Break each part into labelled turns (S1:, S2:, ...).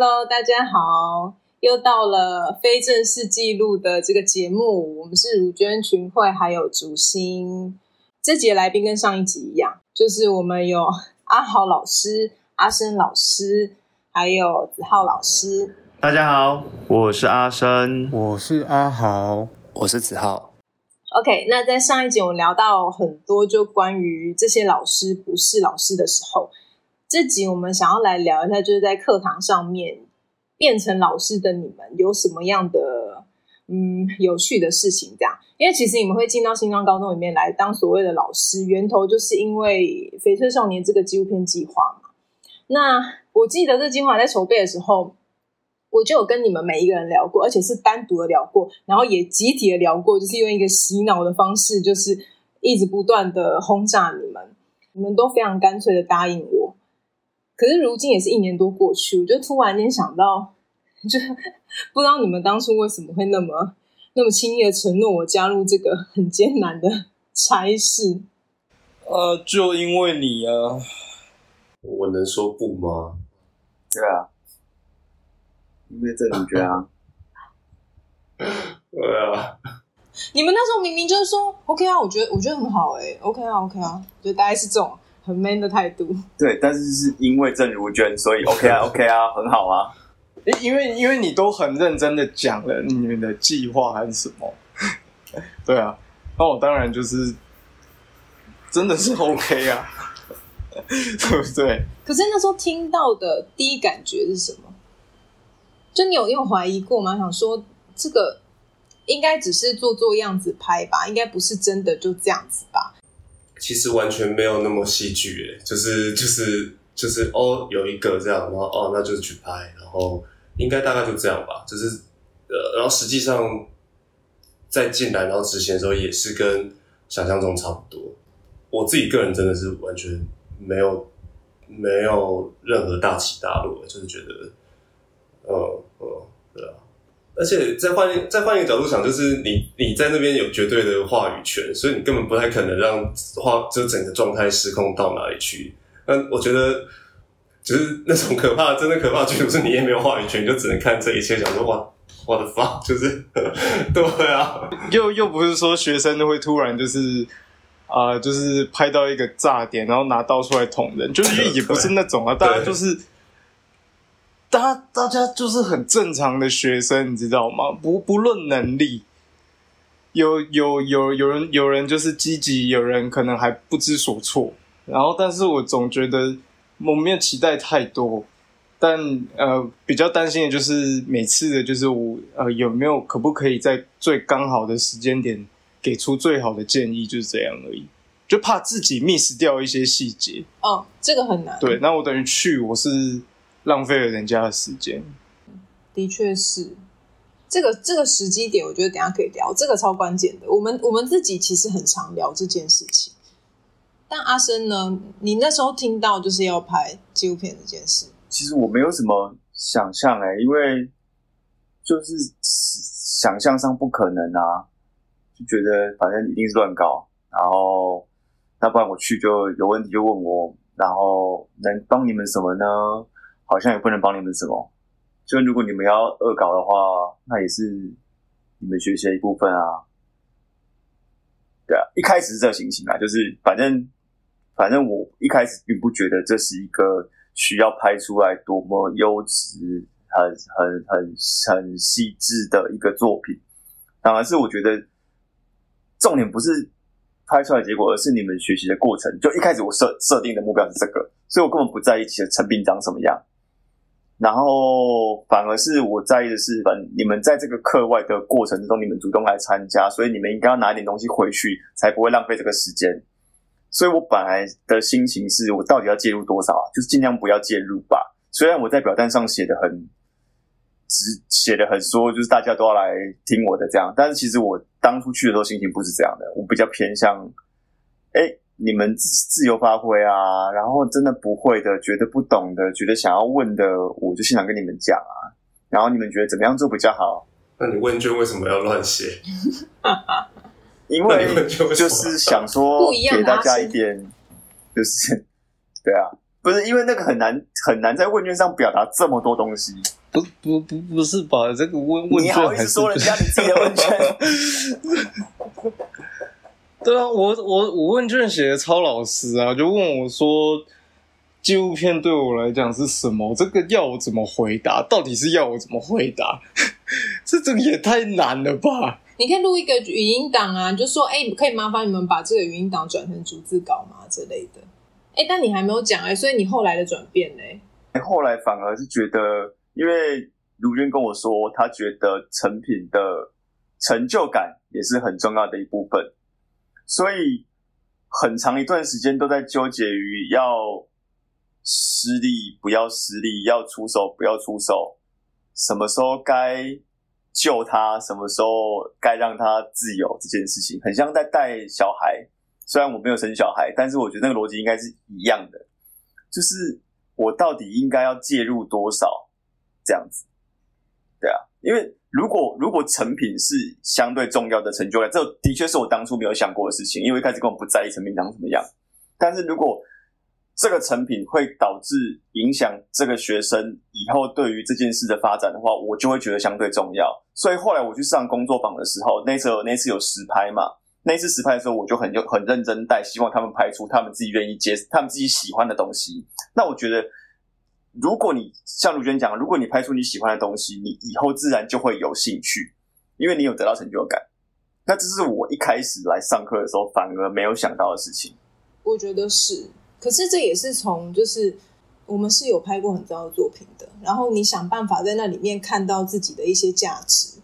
S1: Hello，大家好，又到了非正式记录的这个节目，我们是乳娟群会还有竹心。这节来宾跟上一集一样，就是我们有 阿豪老师、阿生老师，还有子浩老师。
S2: 大家好，我是阿生，
S3: 我是阿豪，
S4: 我是子浩。
S1: OK，那在上一集我们聊到很多，就关于这些老师不是老师的时候，这集我们想要来聊一下，就是在课堂上面变成老师的你们有什么样的嗯有趣的事情？这样，因为其实你们会进到新庄高中里面来当所谓的老师，源头就是因为《翡翠少年》这个纪录片计划嘛。那我记得这计划在筹备的时候。我就有跟你们每一个人聊过，而且是单独的聊过，然后也集体的聊过，就是用一个洗脑的方式，就是一直不断的轰炸你们，你们都非常干脆的答应我。可是如今也是一年多过去，我就突然间想到，就不知道你们当初为什么会那么那么轻易的承诺我加入这个很艰难的差事。
S3: 呃，就因为你啊，
S2: 我能说不吗？
S4: 对啊。因为这主角啊，
S2: 对啊，
S1: 你们那时候明明就是说 OK 啊，我觉得我觉得很好哎、欸、，OK 啊 OK 啊，就大概是这种很 man 的态度。
S4: 对，但是是因为郑如娟，所以 OK 啊 OK 啊，很好啊。
S3: 因因为因为你都很认真的讲了你们的计划还是什么，对啊，那我当然就是真的是 OK 啊，对不对？
S1: 可是那时候听到的第一感觉是什么？就你有你有怀疑过吗？想说这个应该只是做做样子拍吧，应该不是真的就这样子吧？
S2: 其实完全没有那么戏剧诶，就是就是就是哦，有一个这样，然后哦，那就去拍，然后应该大概就这样吧，就是呃，然后实际上在进来然后执行的时候，也是跟想象中差不多。我自己个人真的是完全没有没有任何大起大落，就是觉得。呃呃，对啊，而且再换再换一个角度想，就是你你在那边有绝对的话语权，所以你根本不太可能让话就整个状态失控到哪里去。那我觉得，就是那种可怕、真的可怕的剧组，是你也没有话语权，你就只能看这一切，想说哇，我的发就是对啊，
S3: 又又不是说学生都会突然就是啊、呃，就是拍到一个炸点，然后拿刀出来捅人，就是也不是那种啊，大家就是。大家大家就是很正常的学生，你知道吗？不不论能力，有有有有人有人就是积极，有人可能还不知所措。然后，但是我总觉得我没有期待太多，但呃，比较担心的就是每次的，就是我呃有没有可不可以在最刚好的时间点给出最好的建议，就是这样而已。就怕自己 miss 掉一些细节。
S1: 哦，这个很难。
S3: 对，那我等于去，我是。浪费了人家的时间，
S1: 的确是。这个这个时机点，我觉得等下可以聊，这个超关键的。我们我们自己其实很常聊这件事情，但阿生呢，你那时候听到就是要拍纪录片这件事，
S4: 其实我没有什么想象哎、欸，因为就是想象上不可能啊，就觉得反正一定是乱搞，然后那不然我去就有问题就问我，然后能帮你们什么呢？好像也不能帮你们什么，就如果你们要恶搞的话，那也是你们学习的一部分啊。对啊，一开始是这个心情啊，就是反正反正我一开始并不觉得这是一个需要拍出来多么优质、很很很很细致的一个作品，反而是我觉得重点不是拍出来的结果，而是你们学习的过程。就一开始我设设定的目标是这个，所以我根本不在意其实成品长什么样。然后反而是我在意的是，反你们在这个课外的过程之中，你们主动来参加，所以你们应该要拿一点东西回去，才不会浪费这个时间。所以我本来的心情是我到底要介入多少啊？就是尽量不要介入吧。虽然我在表单上写的很直，写的很说，就是大家都要来听我的这样，但是其实我当初去的时候心情不是这样的，我比较偏向，哎。你们自自由发挥啊，然后真的不会的，觉得不懂的，觉得想要问的，我就现场跟你们讲啊。然后你们觉得怎么样做比较好？
S2: 那你问卷为什么要乱写？
S4: 因为就是想说给大家一点，就是 对啊，不不是因为那个很难很难在问卷上表达这么多东西。
S3: 不不不不是吧？这个问问
S4: 你
S3: 卷还是
S4: 好意思说人家你自己的问卷？
S3: 对啊，我我我问卷写的超老实啊，就问我说，纪录片对我来讲是什么？这个要我怎么回答？到底是要我怎么回答？这这个也太难了吧！
S1: 你可以录一个语音档啊，就说哎、可以麻烦你们把这个语音档转成逐字稿吗之类的。哎、但你还没有讲哎、所以你后来的转变呢？
S4: 后来反而是觉得，因为卢娟跟我说，他觉得成品的成就感也是很重要的一部分，所以很长一段时间都在纠结于要失利不要失利，要出手不要出手，什么时候该救他，什么时候该让他自由这件事情，很像在带小孩。虽然我没有生小孩，但是我觉得那个逻辑应该是一样的，就是我到底应该要介入多少这样子，对啊，因为如果如果成品是相对重要的成就感，这的确是我当初没有想过的事情，因为一开始根本不在意成品长什么样。但是如果这个成品会导致影响这个学生以后对于这件事的发展的话，我就会觉得相对重要。所以后来我去上工作坊的时候，那次有那次有实拍嘛，那次实拍的时候，我就很就很认真带，希望他们拍出他们自己愿意接、他们自己喜欢的东西。那我觉得，如果你像卢娟讲，如果你拍出你喜欢的东西，你以后自然就会有兴趣，因为你有得到成就感。那这是我一开始来上课的时候反而没有想到的事情。
S1: 我觉得是，可是这也是从就是我们是有拍过很糟的作品的，然后你想办法在那里面看到自己的一些价值，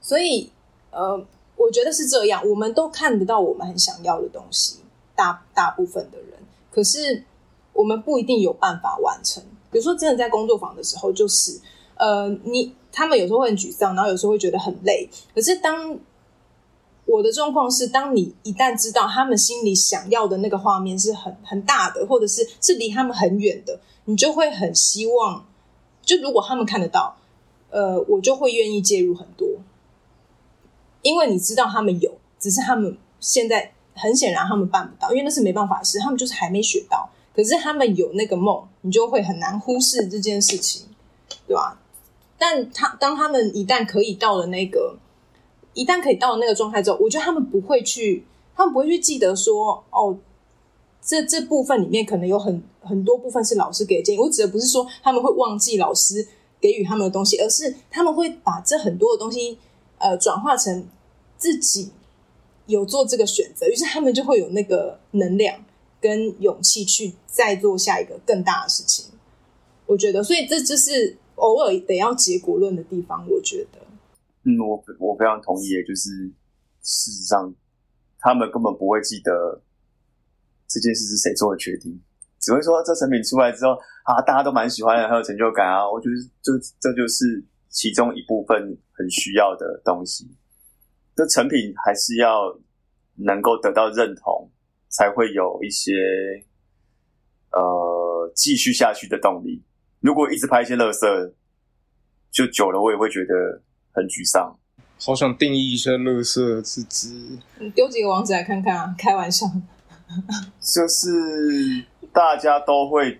S1: 所以呃，我觉得是这样，我们都看得到我们很想要的东西，大大部分的人，可是我们不一定有办法完成。比如说，真的在工作坊的时候，就是呃，你他们有时候会很沮丧，然后有时候会觉得很累，可是当我的状况是，当你一旦知道他们心里想要的那个画面是很很大的，或者是是离他们很远的，你就会很希望，就如果他们看得到，呃，我就会愿意介入很多，因为你知道他们有，只是他们现在很显然他们办不到，因为那是没办法的事，他们就是还没学到。可是他们有那个梦，你就会很难忽视这件事情，对吧？但他当他们一旦可以到了那个。一旦可以到了那个状态之后，我觉得他们不会去，他们不会去记得说，哦，这这部分里面可能有很很多部分是老师给的建议。我指的不是说他们会忘记老师给予他们的东西，而是他们会把这很多的东西，呃，转化成自己有做这个选择，于是他们就会有那个能量跟勇气去再做下一个更大的事情。我觉得，所以这就是偶尔得要结果论的地方。我觉得。
S4: 嗯，我我非常同意，就是事实上，他们根本不会记得这件事是谁做的决定，只会说这成品出来之后啊，大家都蛮喜欢的，很有成就感啊。我觉得这这就是其中一部分很需要的东西。这成品还是要能够得到认同，才会有一些呃继续下去的动力。如果一直拍一些垃圾，就久了，我也会觉得。很沮丧，
S3: 好想定义一下“乐色”是指
S1: 你丢几个网址来看看啊！开玩笑，
S4: 就是大家都会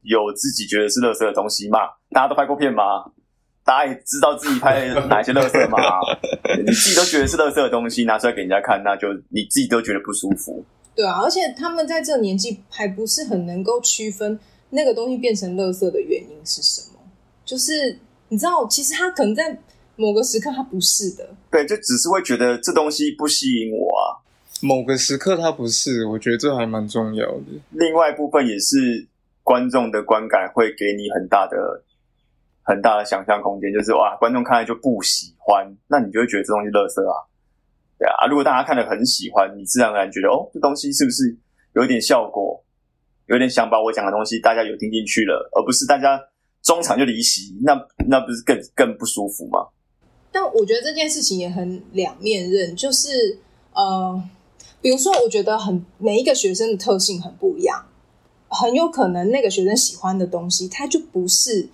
S4: 有自己觉得是乐色的东西嘛。大家都拍过片吗？大家也知道自己拍 哪些乐色吗？你自己都觉得是乐色的东西拿出来给人家看，那就你自己都觉得不舒服。
S1: 对啊，而且他们在这个年纪还不是很能够区分那个东西变成垃圾的原因是什么。就是你知道，其实他可能在。某个时刻，他不是的，
S4: 对，就只是会觉得这东西不吸引我啊。
S3: 某个时刻，他不是，我觉得这还蛮重要的。
S4: 另外一部分也是观众的观感会给你很大的、很大的想象空间，就是哇，观众看来就不喜欢，那你就会觉得这东西垃圾啊，对啊。如果大家看了很喜欢，你自然而然觉得哦，这东西是不是有点效果，有点想把我讲的东西大家有听进去了，而不是大家中场就离席，那那不是更更不舒服吗？
S1: 但我觉得这件事情也很两面刃，就是呃，比如说，我觉得很每一个学生的特性很不一样，很有可能那个学生喜欢的东西，他就不是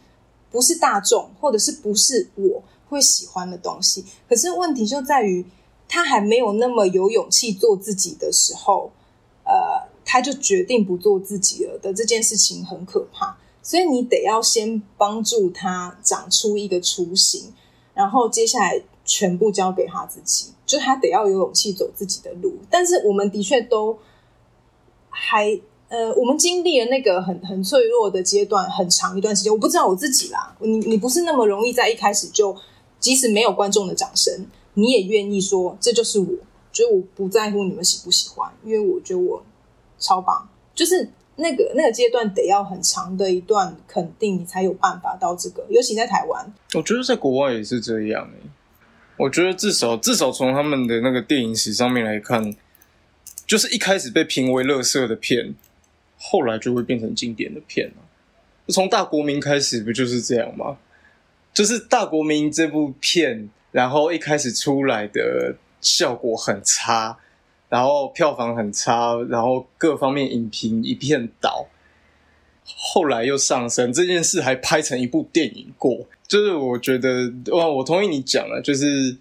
S1: 不是大众，或者是不是我会喜欢的东西。可是问题就在于，他还没有那么有勇气做自己的时候，呃，他就决定不做自己了的这件事情很可怕。所以你得要先帮助他长出一个雏形，然后接下来全部交给他自己，就他得要有勇气走自己的路。但是我们的确都还呃，我们经历了那个很很脆弱的阶段，很长一段时间。我不知道我自己啦，你你不是那么容易在一开始就，即使没有观众的掌声，你也愿意说这就是我，觉得我不在乎你们喜不喜欢，因为我觉得我超棒，就是。那个那个阶段得要很长的一段肯定，你才有办法到这个。尤其在台湾，
S3: 我觉得在国外也是这样。我觉得至少至少从他们的那个电影史上面来看，就是一开始被评为垃圾的片，后来就会变成经典的片了。从大国民开始不就是这样吗？就是大国民这部片，然后一开始出来的效果很差。然后票房很差，然后各方面影评一片倒，后来又上升，这件事还拍成一部电影过。就是我觉得，哇，我同意你讲了，就是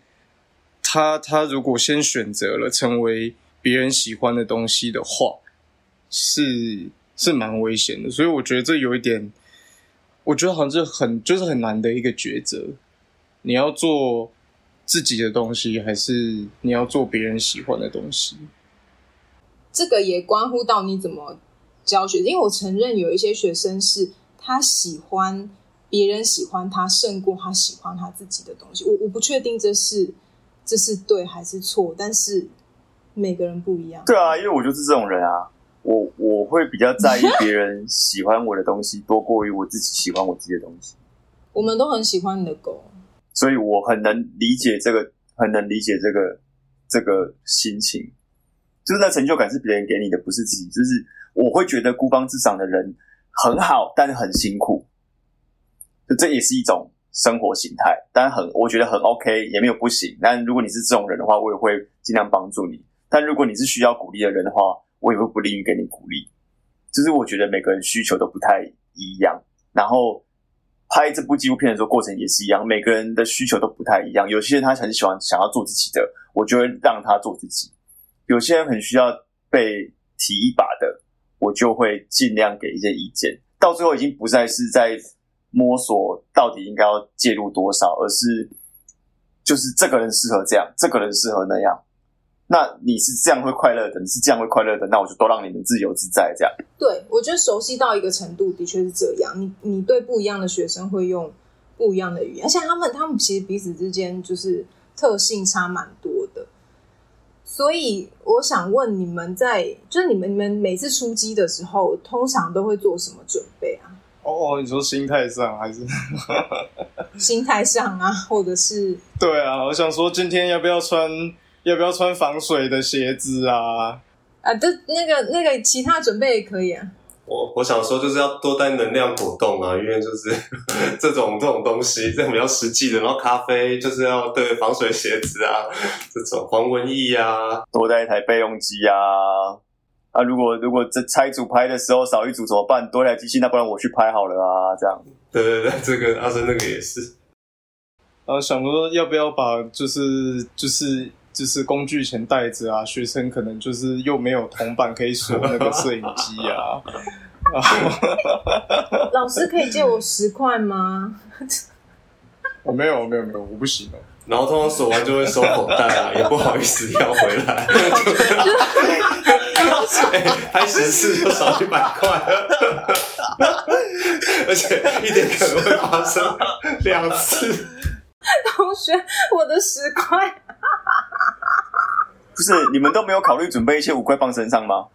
S3: 他他如果先选择了成为别人喜欢的东西的话，是是蛮危险的。所以我觉得这有一点，我觉得好像是很就是很难的一个抉择，你要做。自己的东西，还是你要做别人喜欢的东西？
S1: 这个也关乎到你怎么教学。因为我承认有一些学生是他喜欢别人喜欢他胜过他喜欢他自己的东西。我我不确定这是这是对还是错，但是每个人不一样。
S4: 对啊，因为我就是这种人啊，我我会比较在意别人喜欢我的东西，多过于我自己喜欢我自己的东西。
S1: 我们都很喜欢你的狗。
S4: 所以我很能理解这个，很能理解这个这个心情，就是那成就感是别人给你的，不是自己。就是我会觉得孤芳自赏的人很好，但是很辛苦，就这也是一种生活形态。但很，我觉得很 OK，也没有不行。但如果你是这种人的话，我也会尽量帮助你。但如果你是需要鼓励的人的话，我也会不吝于给你鼓励。就是我觉得每个人需求都不太一样，然后。拍这部纪录片的时候，过程也是一样，每个人的需求都不太一样。有些人他很喜欢想要做自己的，我就会让他做自己；有些人很需要被提一把的，我就会尽量给一些意见。到最后，已经不再是在摸索到底应该要介入多少，而是就是这个人适合这样，这个人适合那样。那你是这样会快乐的，你是这样会快乐的，那我就都让你们自由自在这样。
S1: 对，我觉得熟悉到一个程度，的确是这样。你你对不一样的学生会用不一样的语言，而且他们他们其实彼此之间就是特性差蛮多的。所以我想问你们，在就是你们你们每次出击的时候，通常都会做什么准备啊？
S3: 哦，你说心态上还是
S1: 心态上啊，或者是
S3: 对啊？我想说，今天要不要穿？要不要穿防水的鞋子啊？
S1: 啊，这那个那个其他准备也可以啊。
S2: 我我想说就是要多带能量果冻啊，因为就是 这种这种东西，这种比较实际的。然后咖啡就是要对防水鞋子啊，这种黄纹翼啊，
S4: 多带一台备用机啊。啊，如果如果这拆组拍的时候少一组怎么办？多台机器，那不然我去拍好了啊，这样。
S2: 对对对，这个阿生那个也是。
S3: 啊，想说要不要把就是就是。就是工具钱袋子啊，学生可能就是又没有铜板可以锁那个摄影机啊。
S1: 老师可以借我十块吗？
S3: 我 没有，没有，没有，我不行哦。
S2: 然后通常锁完就会收口袋啊，也不好意思要回来。拍十次就少一百块，而且一点可能会发生两次。
S1: 同学，我的十块。
S4: 不是你们都没有考虑准备一些五块放身上吗？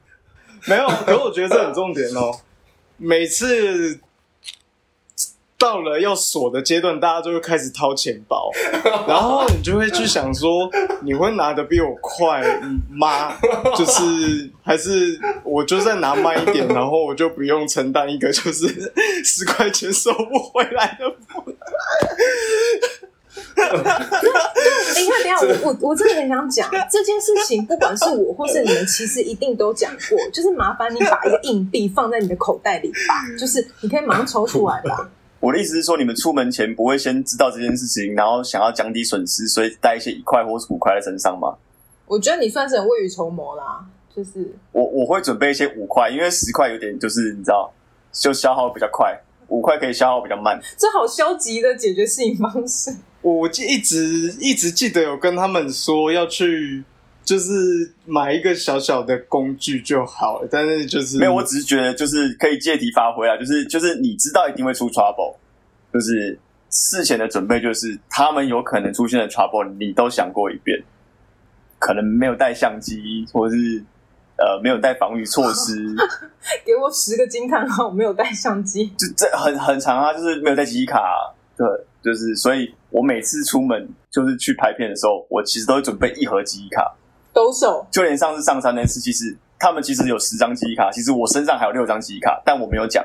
S3: 没有，可我觉得这很重点哦。每次到了要锁的阶段，大家就会开始掏钱包，然后你就会去想说，你会拿的比我快吗？就是还是我就再拿慢一点，然后我就不用承担一个就是十块钱收不回来的
S1: 等一下，等一下，我我我真的很想讲这件事情，不管是我或是你们，其实一定都讲过，就是麻烦你把一个硬币放在你的口袋里吧，就是你可以马上抽出来吧。
S4: 我的意思是说，你们出门前不会先知道这件事情，然后想要降低损失，所以带一些一块或是五块在身上吗？
S1: 我觉得你算是很未雨绸缪啦，就是
S4: 我我会准备一些五块，因为十块有点就是你知道，就消耗比较快，五块可以消耗比较慢。
S1: 这好消极的解决事情方式。
S3: 我记一直一直记得有跟他们说要去，就是买一个小小的工具就好了，但是就是
S4: 没有，我只是觉得就是可以借题发挥啊，就是就是你知道一定会出 trouble，就是事前的准备，就是他们有可能出现的 trouble，你都想过一遍，可能没有带相机，或者是呃没有带防御措施，
S1: 给我十个惊叹号，我没有带相机。
S4: 就这很很长啊，就是没有带记忆卡、对，就是所以我每次出门就是去拍片的时候，我其实都会准备一盒记忆卡，
S1: 抖手，
S4: 就连上次上山那次，其实他们其实有十张记忆卡，其实我身上还有六张记忆卡，但我没有讲。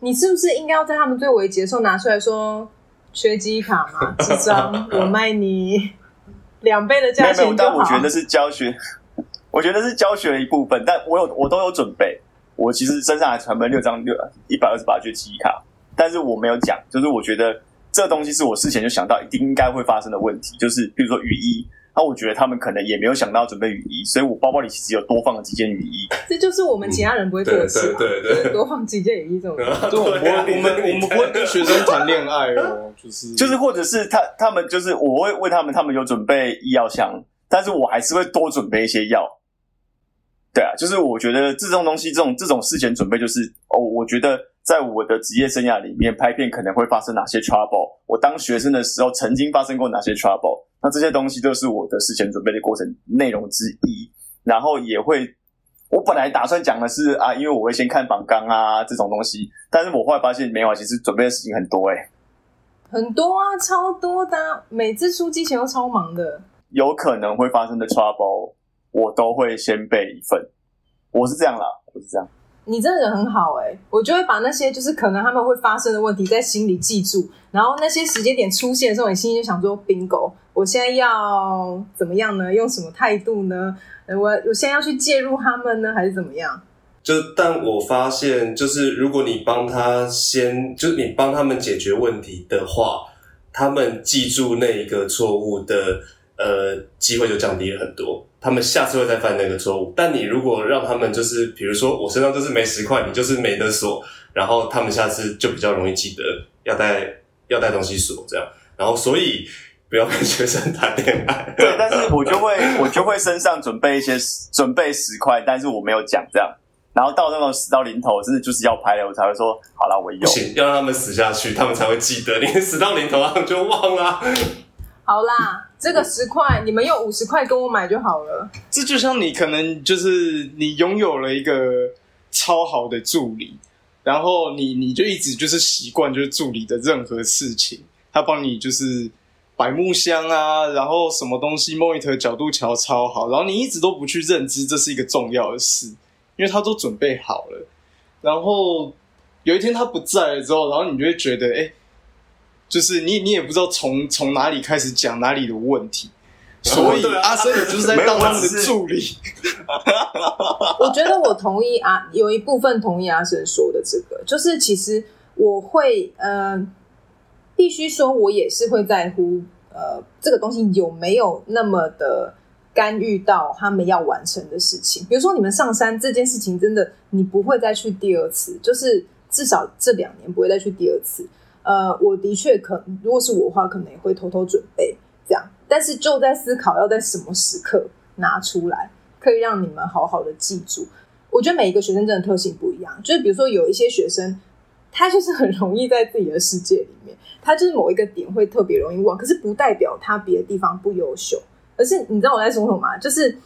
S1: 你是不是应该要在他们最危急的时候拿出来说缺记忆卡吗？几张 我卖你两倍的价
S4: 没有没有，
S1: 钱就好。
S4: 但我觉得是教学，我觉得是教学的一部分，但我有我都有准备。我其实身上还存了六张六一百二十八 G 记忆卡，但是我没有讲，就是我觉得这东西是我事前就想到一定应该会发生的问题，就是比如说雨衣，那我觉得他们可能也没有想到准备雨衣，所以我包包里其实有多放了几件雨衣。
S1: 这就是我们其他人不会做的事嘛。
S2: 对对对对
S1: 多放几件雨衣这种。
S3: 对，我们我们我们不会跟学生谈恋爱哦，就是
S4: 就是或者是他他们就是我会问他们，他们有准备医药箱，但是我还是会多准备一些药。对啊，就是我觉得这种东西，这种这种事前准备，就是哦，我觉得在我的职业生涯里面，拍片可能会发生哪些 trouble，我当学生的时候曾经发生过哪些 trouble，那这些东西都是我的事前准备的过程内容之一。然后也会，我本来打算讲的是啊，因为我会先看访纲啊这种东西，但是我后来发现没有啊，其实准备的事情很多诶、
S1: 很多啊，超多的啊、每次出机前都超忙的。
S4: 有可能会发生的 trouble，我都会先备一份。我是这样啦，我是这样。
S1: 你真的人很好哎、我就会把那些就是可能他们会发生的问题在心里记住，然后那些时间点出现的时候，你心里就想说：bingo，我现在要怎么样呢？用什么态度呢？我我现在要去介入他们呢，还是怎么样？
S2: 就但我发现，就是如果你帮他先，就是你帮他们解决问题的话，他们记住那一个错误的呃机会就降低了很多。他们下次会再犯那个错误。但你如果让他们就是，比如说我身上就是没十块，你就是没得锁，然后他们下次就比较容易记得要带要带东西锁这样。然后所以不要跟学生谈恋爱。
S4: 对，但是我就会 我就会身上准备一些准备十块，但是我没有讲这样。然后到那种死到临头，真的就是要拍了，我才会说好了，我有。
S2: 不行，要让他们死下去，他们才会记得。你死到临头，他们就忘了。
S1: 好啦，这个十块你们用五十块跟我买就好了。
S3: 这就像你可能就是你拥有了一个超好的助理，然后你你就一直就是习惯就是助理的任何事情，他帮你就是摆木箱啊，然后什么东西 monitor 角度调超好，然后你一直都不去认知这是一个重要的事，因为他都准备好了，然后有一天他不在了之后，然后你就会觉得哎。就是你，你也不知道从从哪里开始讲哪里的问题，所以阿生也就是在当他们的助理。
S1: 我觉得我同意啊，有一部分同意阿生说的这个，就是其实我会，呃，必须说，我也是会在乎，呃，这个东西有没有那么的干预到他们要完成的事情。比如说，你们上山这件事情，真的你不会再去第二次，就是至少这两年不会再去第二次。呃，我的确可，如果是我的话，可能也会偷偷准备这样，但是就在思考要在什么时刻拿出来。可以让你们好好的记住。我觉得每一个学生真的特性不一样，就是比如说有一些学生，他就是很容易在自己的世界里面，他就是某一个点会特别容易忘，可是不代表他别的地方不优秀，而是你知道我在说什么吗？就是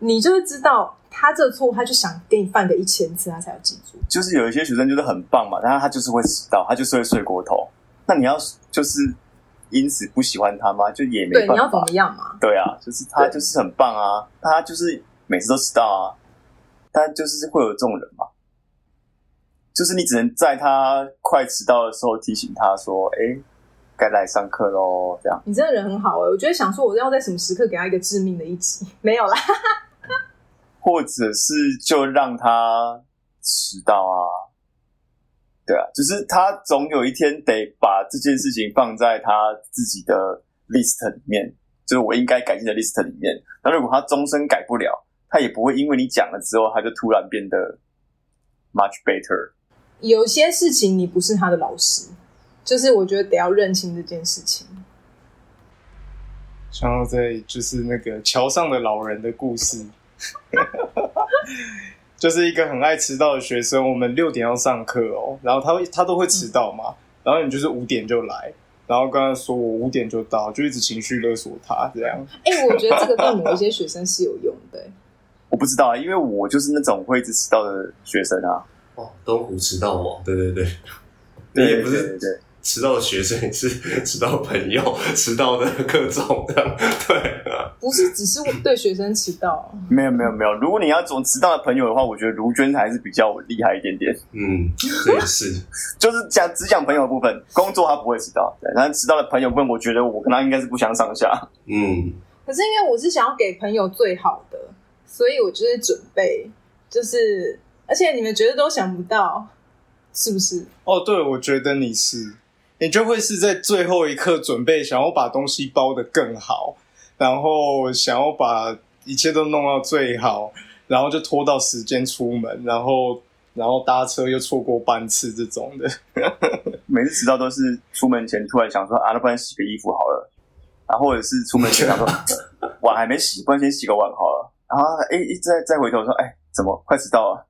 S1: 你就是知道他这错，他就想给你犯个一千次，他才要记住。
S4: 就是有一些学生就是很棒嘛，但是他就是会迟到，他就是会睡过头。那你要就是因此不喜欢他吗？就也没
S1: 对，
S4: 办法。
S1: 你要怎么样嘛？
S4: 对啊，就是他就是很棒啊，他就是每次都迟到啊，他就是会有这种人嘛，就是你只能在他快迟到的时候提醒他说：“哎，该来上课喽。”这样
S1: 你真的人很好哎、我觉得想说我要在什么时刻给他一个致命的一击，没有啦。
S4: 或者是就让他迟到啊，对啊，就是他总有一天得把这件事情放在他自己的 list 里面，就是我应该改进的 list 里面。那如果他终身改不了，他他也不会因为你讲了之后，他就突然变得 much better。
S1: 有些事情你不是他的老师，就是我觉得得要认清这件事情。
S3: 想要在就是那个桥上的老人的故事，就是一个很爱迟到的学生。我们六点要上课哦，然后他会他都会迟到嘛，然后你就是五点就来，然后跟他说我五点就到，就一直情绪勒索他这样。
S1: 哎、我觉得这个对某一些学生是有用的、
S4: 我不知道啊，因为我就是那种会一直迟到的学生啊。
S2: 哦，东湖迟到王，对对对，你也不是迟到的学生，你是迟到朋友，迟到的各种的，对啊，
S1: 不是只是我对学生迟到。
S4: 没有没有没有。如果你要总迟到的朋友的话，我觉得卢娟还是比较厉害一点点。
S2: 嗯，这也是，
S4: 就是讲只讲朋友的部分，工作他不会迟到，对，但是迟到的朋友部分，我觉得我跟他应该是不相上下。
S2: 嗯，
S1: 可是因为我是想要给朋友最好的，所以我就是准备，就是而且你们觉得都想不到，是不是？
S3: 哦，对，我觉得你是，你就会是在最后一刻准备，想要把东西包的更好，然后想要把一切都弄到最好，然后就拖到时间出门，然后然后搭车又错过班次这种的。
S4: 每次迟到都是出门前突然想说啊，那不然洗个衣服好了，然后或者是出门前想说 碗还没洗，不然先洗个碗好了，然后哎一再再回头说哎怎么快迟到了，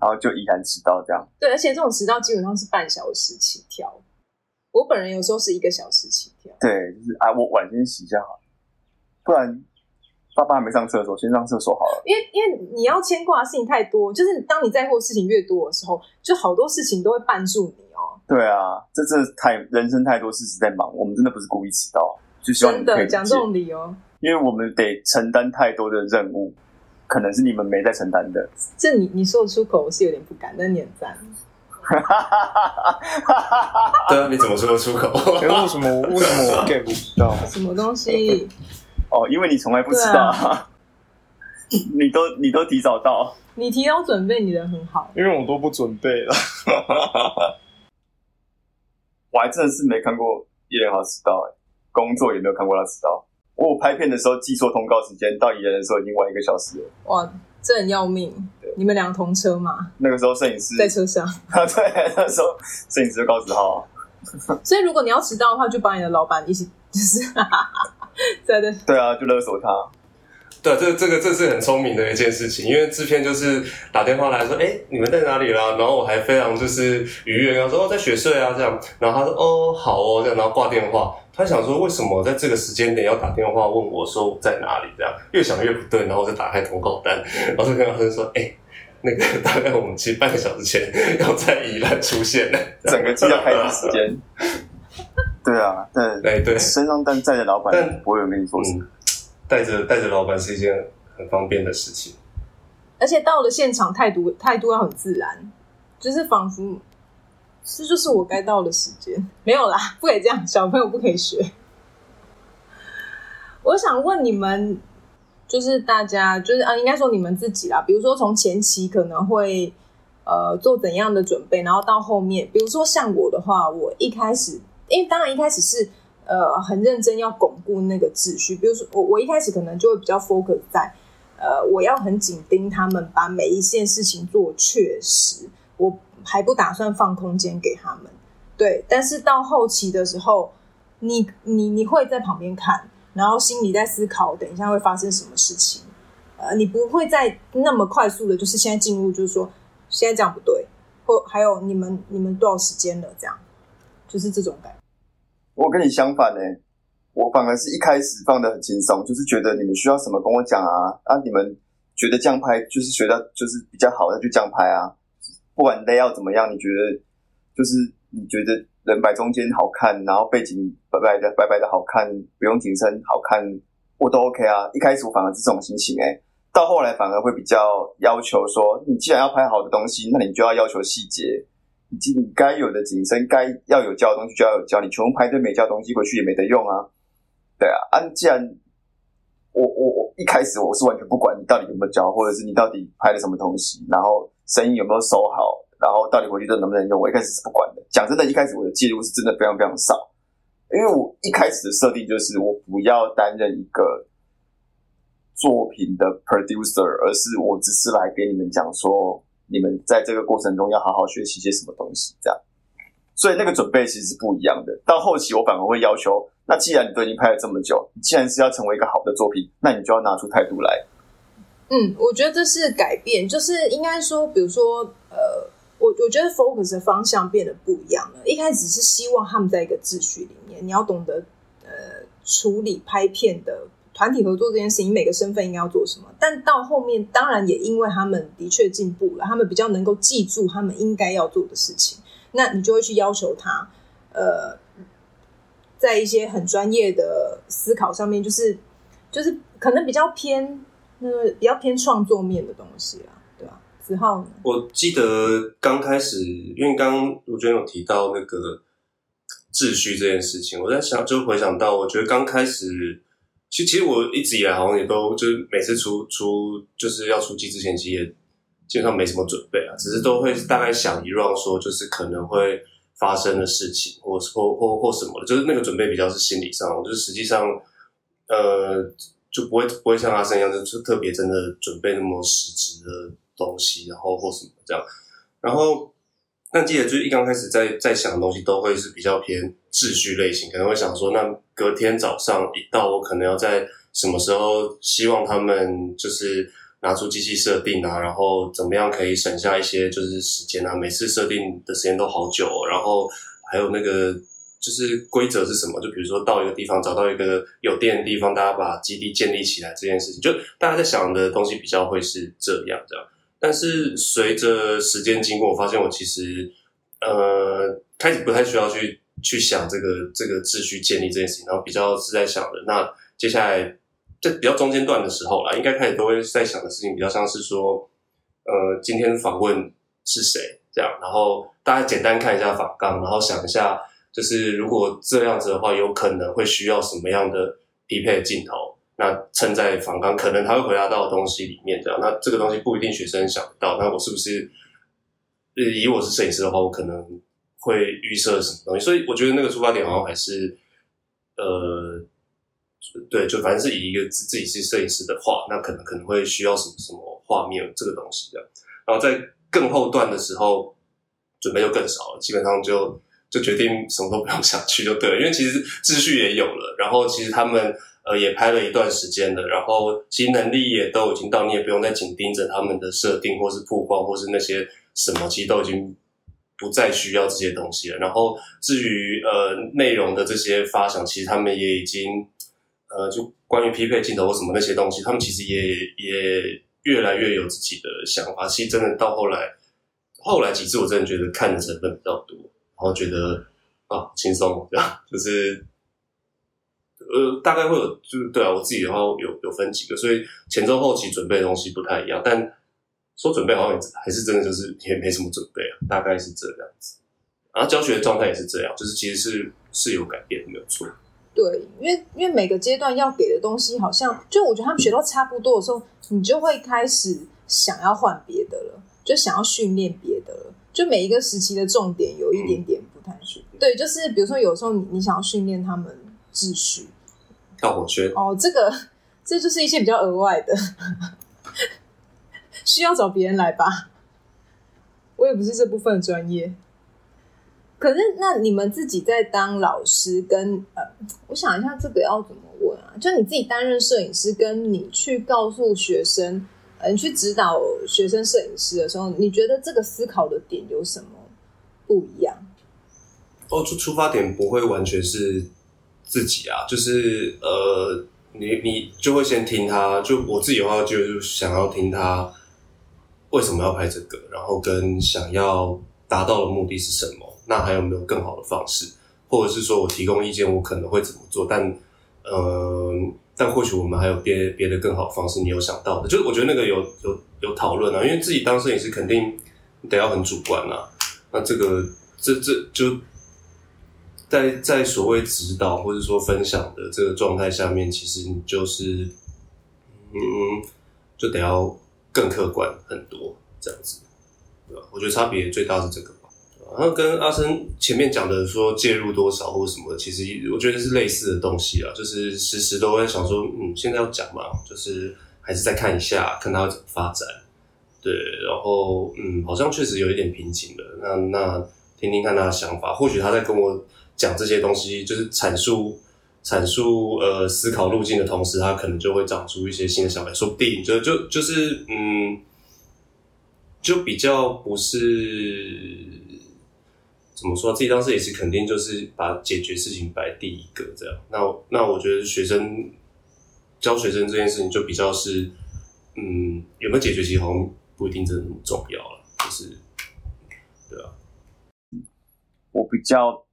S4: 然后就依然迟到这样。
S1: 对，而且这种迟到基本上是半小时起跳。我本人有时候是一个小时起跳。
S4: 对，就是啊我晚先洗一下好了，不然爸爸还没上厕所，先上厕所好了。
S1: 因为因为你要牵挂的事情太多，就是当你在乎的事情越多的时候，就好多事情都会绊住你哦。
S4: 对啊，这这太人生太多事实在忙，我们真的不是故意迟到，就希望
S1: 真的讲这种理由，
S4: 因为我们得承担太多的任务，可能是你们没在承担的。
S1: 这你你说得出口，我是有点不敢，但你很赞。
S2: 对啊，你怎么说得出口？
S3: 哎，为什么为什么我 get 不到？
S1: 什么东西？
S4: 哦，因为你从来不迟到，啊、你都你都提早到。
S1: 你提早准备，你人很好。
S3: 因为我都不准备了。
S4: 我还真的是没看过叶莲华迟到、欸，工作也没有看过他迟到。我拍片的时候记错通告时间，到宜人的时候已经晚一个小时了。
S1: 哇，这很要命。你们俩同车吗？
S4: 那个时候摄影师
S1: 在车上。
S4: 啊，对，那时候摄影师就告知号。
S1: 所以如果你要迟到的话，就把你的老板一起，就是 对对
S4: 对啊，就勒索他。
S2: 对，这这个这是很聪明的一件事情，因为制片就是打电话来说，哎，你们在哪里啦？然后我还非常就是愉悦跟他说，哦，在雪穗啊，这样。然后他说，哦，好哦，这样，然后挂电话。他想说，为什么在这个时间点要打电话问我说我在哪里？这样越想越不对，然后就打开通告单，然后就跟老师说，哎，那个大概我们其实半个小时前要在宜兰出现了，
S4: 整个机要开机时间。对啊，对，
S2: 哎对，
S4: 身上但带着老板，
S2: 但
S4: 不会有跟你说什么。
S2: 嗯，带着带着老板是一件很方便的事情。
S1: 而且到了现场，态度态度要很自然，就是仿佛这就是我该到的时间。没有啦，不可以这样，小朋友不可以学。我想问你们，就是大家，就是啊，应该说你们自己啦。比如说从前期可能会呃做怎样的准备，然后到后面，比如说像我的话，我一开始，因为当然一开始是呃很认真要巩固那个秩序。比如说我我一开始可能就会比较 focus 在。呃，我要很紧盯他们，把每一件事情做确实，我还不打算放空间给他们。对，但是到后期的时候，你你你会在旁边看，然后心里在思考，等一下会发生什么事情。呃，你不会再那么快速的，就是现在进入，就是说现在这样不对，或还有你们你们多少时间了，这样，就是这种感。
S4: 我跟你相反呢、我反而是一开始放的很轻松，就是觉得你们需要什么跟我讲啊，啊，你们觉得这样拍就是觉得就是比较好，那就这样拍啊。不管 lay 要怎么样，你觉得就是你觉得人摆中间好看，然后背景白白的白白的好看，不用景深好看，我都 OK 啊。一开始我反而是这种心情哎、欸，到后来反而会比较要求说，你既然要拍好的东西，那你就要要求细节。你该有的景深，该要有胶的东西就要有胶，你全部拍堆没交东西回去也没得用啊。对啊，啊，既然我我我一开始我是完全不管你到底有没有教，或者是你到底拍了什么东西，然后声音有没有收好，然后到底回去这能不能用，我一开始是不管的。讲真的，一开始我的记录是真的非常非常少，因为我一开始的设定就是我不要担任一个作品的 producer，而是我只是来给你们讲说，你们在这个过程中要好好学习些什么东西，这样。所以那个准备其实是不一样的。到后期我反而会要求，那既然你都已经拍了这么久，既然是要成为一个好的作品，那你就要拿出态度来。
S1: 嗯，我觉得这是改变，就是应该说，比如说，呃，我我觉得 focus 的方向变得不一样了。一开始是希望他们在一个秩序里面，你要懂得呃处理拍片的团体合作这件事情，每个身份应该要做什么。但到后面，当然也因为他们的确进步了，他们比较能够记住他们应该要做的事情，那你就会去要求他，呃，在一些很专业的思考上面，就是就是可能比较偏。那个比较偏创作面的东西啊，对吧？子浩？
S2: 我记得刚开始，因为刚我觉得有提到那个秩序这件事情，我在想，就回想到，我觉得刚开始，其其实我一直以来好像也都就是每次出出就是要出机之前，其实也基本上没什么准备啊，只是都会大概想一 round 说，就是可能会发生的事情，或或或或什么的，就是那个准备比较是心理上，就是实际上，呃。就不会不会像阿生一样，就特别真的准备那么实质的东西，然后或什么这样。然后，但记得就是一刚开始在在想的东西，都会是比较偏秩序类型，可能会想说，那隔天早上一到，我可能要在什么时候，希望他们就是拿出机器设定啊，然后怎么样可以省下一些就是时间啊，每次设定的时间都好久，然后还有那个。就是规则是什么？就比如说到一个地方，找到一个有电的地方，大家把基地建立起来这件事情，就大家在想的东西比较会是这样这样。但是随着时间经过，我发现我其实呃开始不太需要去去想这个这个秩序建立这件事情，然后比较是在想的，那接下来在比较中间段的时候啦，应该开始都会在想的事情，比较像是说，呃，今天访问是谁这样，然后大家简单看一下访纲，然后想一下。就是如果这样子的话，有可能会需要什么样的匹配镜头？那衬在访纲，可能他会回答到的东西里面，这样。那这个东西不一定学生想到。那我是不是，以我是摄影师的话，我可能会预设什么东西？所以我觉得那个出发点好像还是，呃，对，就反正是以一个自自己是摄影师的话，那可能可能会需要什么什么画面这个东西的。然后在更后段的时候，准备就更少了，基本上就。就决定什么都不用想去就对了，因为其实秩序也有了，然后其实他们呃也拍了一段时间了，然后其实能力也都已经到，你也不用再紧盯着他们的设定或是曝光或是那些什么，其实都已经不再需要这些东西了。然后至于呃内容的这些发想，其实他们也已经呃就关于匹配镜头或什么那些东西，他们其实也也越来越有自己的想法。其实真的到后来，后来几次我真的觉得看的成分比较多。然后觉得啊轻松这样，就是呃大概会有就是对啊，我自己的话有有分几个，所以前中后期准备的东西不太一样，但说准备好像还是真的就是也没什么准备啊，大概是这样子。然后教学的状态也是这样，就是其实是是有改变，没有错。
S1: 对，因为因为每个阶段要给的东西好像，就我觉得他们学到差不多的时候，你就会开始想要换别的了，就想要训练别的了。就每一个时期的重点有一点点不太顺。对，就是比如说有时候你你想要训练他们秩序，
S2: 跳火圈
S1: 哦，这个这就是一些比较额外的，需要找别人来吧。我也不是这部分专业。可是那你们自己在当老师，跟呃，我想一下这个要怎么问啊？就你自己担任摄影师，跟你去告诉学生。你去指导学生摄影师的时候，你觉得这个思考的点有什么不一样？
S2: 哦，出出发点不会完全是自己啊，就是呃，你你就会先听他，就我自己的话，就想要听他为什么要拍这个，然后跟想要达到的目的是什么，那还有没有更好的方式，或者是说我提供意见，我可能会怎么做，但嗯。但或许我们还有别别的更好方式，你有想到的？就是我觉得那个有有有讨论啊，因为自己当摄影师肯定得要很主观啊。那这个这这就在在所谓指导或者说分享的这个状态下面，其实你就是嗯，就得要更客观很多这样子，对吧？我觉得差别最大是这个吧。然后跟阿生前面讲的说介入多少或什么，其实我觉得是类似的东西啊，就是时时都会想说，嗯，现在要讲嘛，就是还是再看一下，看他怎么发展。对，然后嗯，好像确实有一点瓶颈了。那那听听看他的想法，或许他在跟我讲这些东西，就是阐述阐述呃思考路径的同时，他可能就会长出一些新的想法，说不定就就就是嗯，就比较不是怎么说，自己当时也是肯定就是把解决事情摆第一个这样。那那我觉得学生教学生这件事情就比较是嗯有没有解决，其实好像不一定真的那么重要了，就是对啊。
S4: 我比较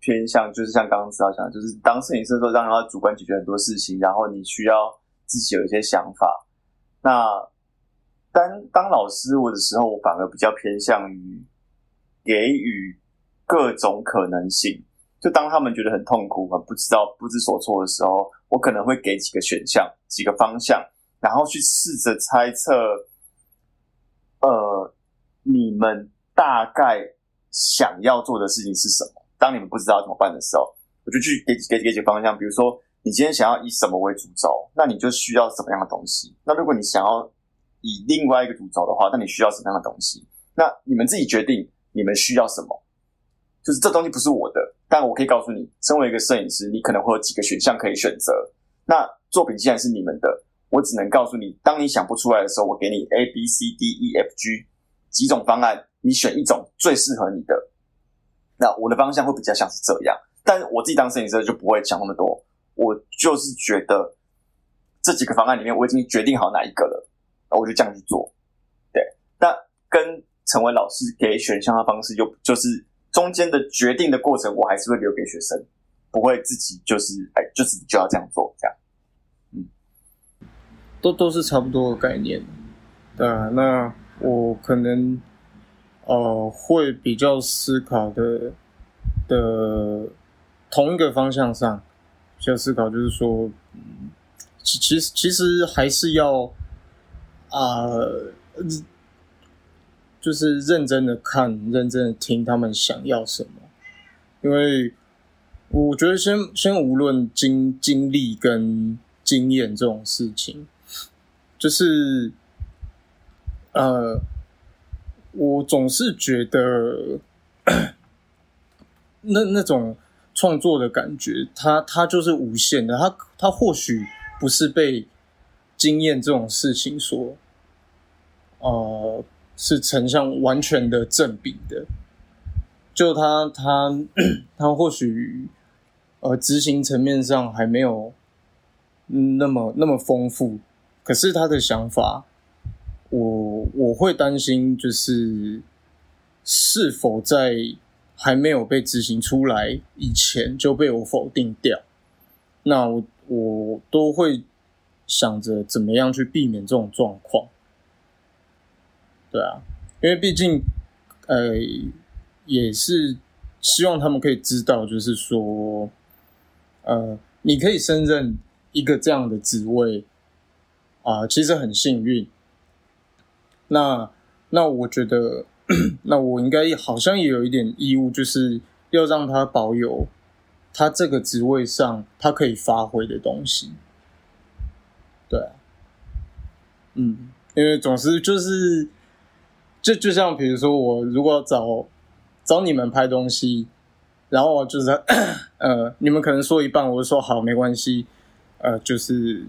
S4: 偏向就是像刚刚知道讲，就是当摄影师的时候，让他主观解决很多事情，然后你需要自己有一些想法。那当当老师我的时候，我反而比较偏向于给予各种可能性。就当他们觉得很痛苦、很不知道、不知所措的时候，我可能会给几个选项、几个方向，然后去试着猜测，呃，你们大概想要做的事情是什么？当你们不知道怎么办的时候，我就去给给给几个方向。比如说，你今天想要以什么为主轴，那你就需要什么样的东西？那如果你想要以另外一个主轴的话，那你需要什么样的东西？那你们自己决定你们需要什么。就是这东西不是我的，但我可以告诉你，身为一个摄影师，你可能会有几个选项可以选择。那作品既然是你们的，我只能告诉你，当你想不出来的时候，我给你 A B C D E F G 几种方案，你选一种最适合你的。那我的方向会比较像是这样，但我自己当摄影师就不会想那么多，我就是觉得这几个方案里面，我已经决定好哪一个了，那我就这样去做。对，那跟成为老师给选项的方式，又就是中间的决定的过程，我还是会留给学生，不会自己就是哎，就是就要这样做这样。
S3: 嗯都都是差不多的概念，对啊。那我可能呃会比较思考的的同一个方向上，比较思考就是说，其其实其实还是要啊、就是认真的看，认真的听他们想要什么，因为我觉得先先无论经经历跟经验这种事情。就是，呃，我总是觉得 那那种创作的感觉，它它就是无限的，它它或许不是被经验这种事情所，呃，是成像完全的正比的，就它它 它或许呃执行层面上还没有那么那么丰富。可是他的想法，我我会担心，就是是否在还没有被执行出来以前就被我否定掉。那我我都会想着怎么样去避免这种状况。对啊，因为毕竟，呃，也是希望他们可以知道，就是说，呃，你可以胜任一个这样的职位。啊，其实很幸运。那那我觉得，那我应该好像也有一点义务，就是要让他保有他这个职位上他可以发挥的东西。对，嗯，因为总是就是，就就像比如说，我如果找找你们拍东西，然后就是呃，你们可能说一半，我就说好，没关系，呃，就是。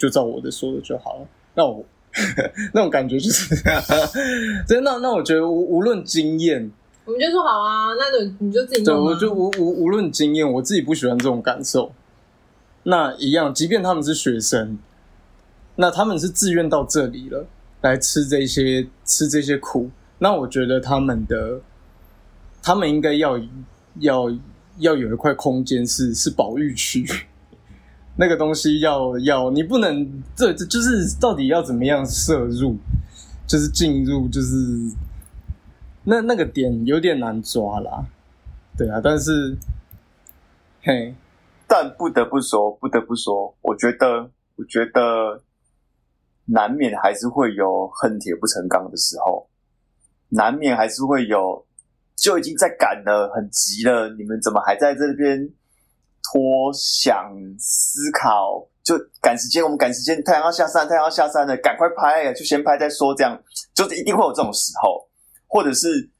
S3: 就照我的说的就好了。那我 那种感觉就是这样，真的。那我觉得无无论经验，
S1: 我们就说好啊，那你你就自己。
S3: 我就无无无论经验，我自己不喜欢这种感受。那一样，即便他们是学生，那他们是自愿到这里了，来吃这些吃这些苦。那我觉得他们的，他们应该要要要有一块空间是是保育区。那个东西要要，你不能这这就是到底要怎么样摄入，就是进入，就是那那个点有点难抓啦，对啊，但是，嘿，
S4: 但不得不说，不得不说，我觉得，我觉得难免还是会有恨铁不成钢的时候，难免还是会有，就已经在赶了，很急了，你们怎么还在这边？拖想思考，就赶时间，我们赶时间，太阳要下山，太阳要下山了，赶快拍，就先拍再说，这样就是一定会有这种时候，或者是